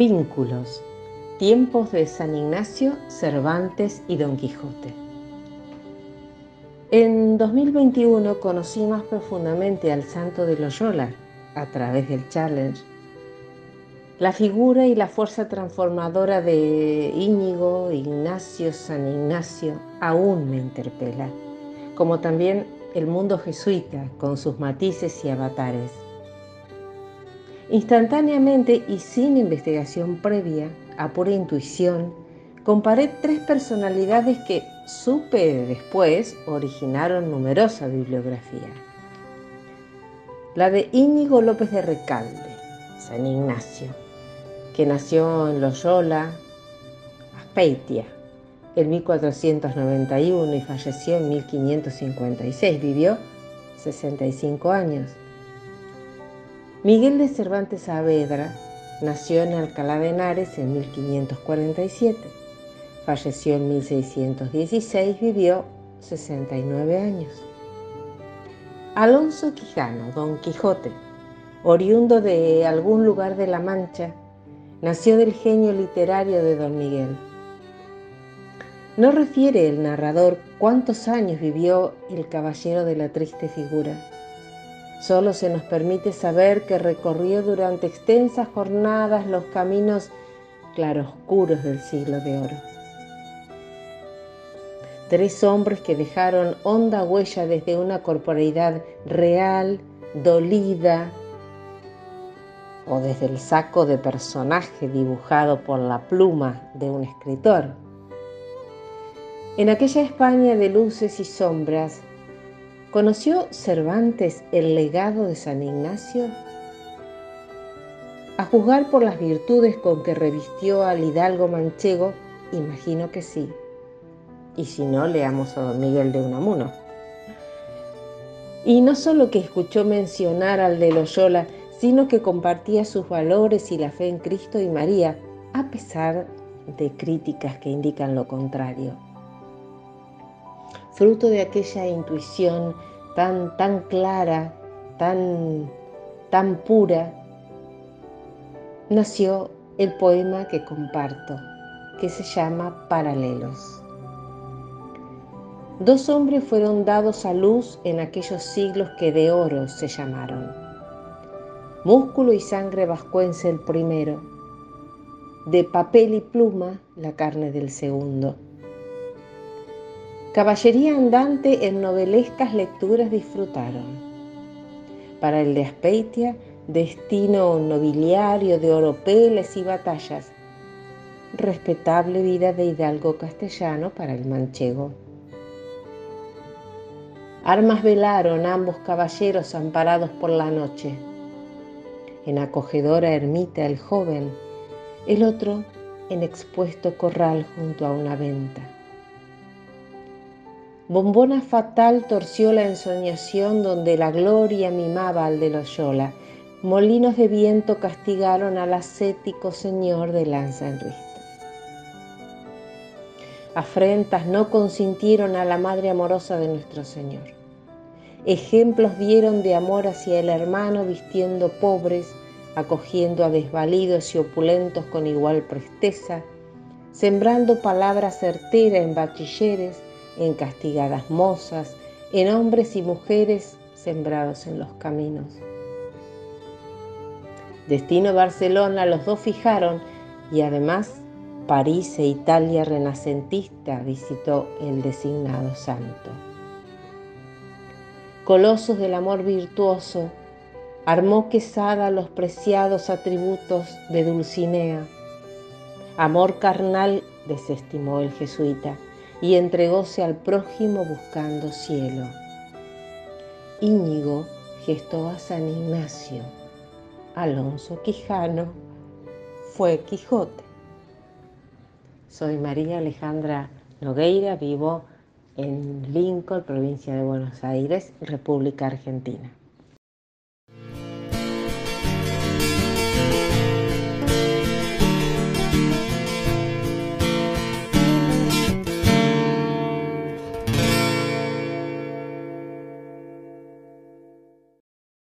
Vínculos. Tiempos de San Ignacio, Cervantes y Don Quijote. En 2021 conocí más profundamente al santo de Loyola a través del Challenge. La figura y la fuerza transformadora de Íñigo, Ignacio, San Ignacio aún me interpela, como también el mundo jesuita con sus matices y avatares. Instantáneamente y sin investigación previa, a pura intuición, comparé tres personalidades que supe después originaron numerosa bibliografía. La de Íñigo López de Recalde, San Ignacio, que nació en Loyola, Aspeitia, en 1491 y falleció en 1556. Vivió 65 años. Miguel de Cervantes Saavedra nació en Alcalá de Henares en 1547. Falleció en 1616, vivió 69 años. Alonso Quijano, Don Quijote, oriundo de algún lugar de La Mancha, nació del genio literario de Don Miguel. No refiere el narrador cuántos años vivió el caballero de la triste figura Solo se nos permite saber que recorrió durante extensas jornadas los caminos claroscuros del siglo de oro. Tres hombres que dejaron honda huella desde una corporeidad real, dolida, o desde el saco de personaje dibujado por la pluma de un escritor. En aquella España de luces y sombras, ¿Conoció Cervantes el legado de San Ignacio? A juzgar por las virtudes con que revistió al hidalgo manchego, imagino que sí. Y si no, leamos a don Miguel de Unamuno. Y no solo que escuchó mencionar al de Loyola, sino que compartía sus valores y la fe en Cristo y María, a pesar de críticas que indican lo contrario fruto de aquella intuición tan, tan clara, tan, tan pura, nació el poema que comparto, que se llama Paralelos. Dos hombres fueron dados a luz en aquellos siglos que de oro se llamaron. Músculo y sangre vascuense el primero, de papel y pluma la carne del segundo. Caballería andante en novelescas lecturas disfrutaron. Para el de Aspeitia, destino nobiliario de oropeles y batallas. Respetable vida de hidalgo castellano para el manchego. Armas velaron ambos caballeros amparados por la noche. En acogedora ermita el joven, el otro en expuesto corral junto a una venta. Bombona fatal torció la ensoñación donde la gloria mimaba al de Loyola. Molinos de viento castigaron al ascético señor de lanza en Afrentas no consintieron a la madre amorosa de nuestro Señor. Ejemplos dieron de amor hacia el hermano vistiendo pobres, acogiendo a desvalidos y opulentos con igual presteza, sembrando palabra certera en bachilleres, en castigadas mozas, en hombres y mujeres sembrados en los caminos. Destino Barcelona los dos fijaron y además París e Italia renacentista visitó el designado santo. Colosos del amor virtuoso, armó Quesada los preciados atributos de Dulcinea. Amor carnal desestimó el jesuita y entregóse al prójimo buscando cielo. Íñigo gestó a San Ignacio. Alonso Quijano fue Quijote. Soy María Alejandra Nogueira, vivo en Lincoln, provincia de Buenos Aires, República Argentina.